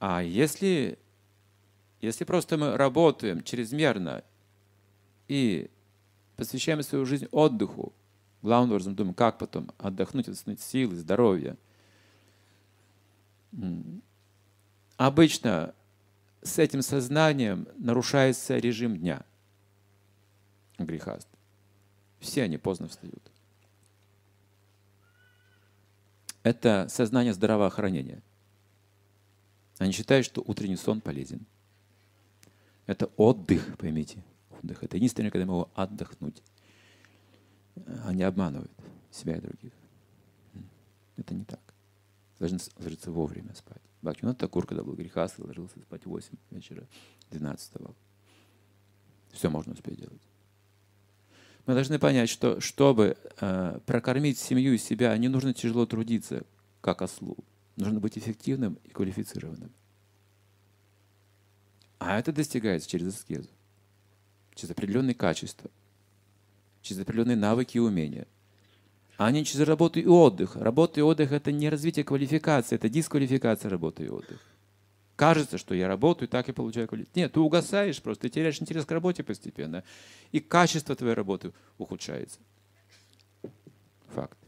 А если, если просто мы работаем чрезмерно и посвящаем свою жизнь отдыху, главным образом думаем, как потом отдохнуть, восстановить силы, здоровье, обычно с этим сознанием нарушается режим дня грехаст. Все они поздно встают. Это сознание здравоохранения. Они считают, что утренний сон полезен. Это отдых, поймите. Отдых. Это единственное, когда могу отдохнуть. Они обманывают себя и других. Это не так. Должны ложиться вовремя спать. Бхактивинод Такур, когда был грехаст, ложился спать в 8 вечера, 12 вставал. Все можно успеть делать. Мы должны понять, что чтобы э, прокормить семью и себя, не нужно тяжело трудиться, как ослу. Нужно быть эффективным и квалифицированным. А это достигается через аскезу, через определенные качества, через определенные навыки и умения – а не через работу и отдых. Работа и отдых – это не развитие квалификации, это дисквалификация работы и отдыха. Кажется, что я работаю, так и получаю квалификацию. Нет, ты угасаешь просто, ты теряешь интерес к работе постепенно, и качество твоей работы ухудшается. Факт.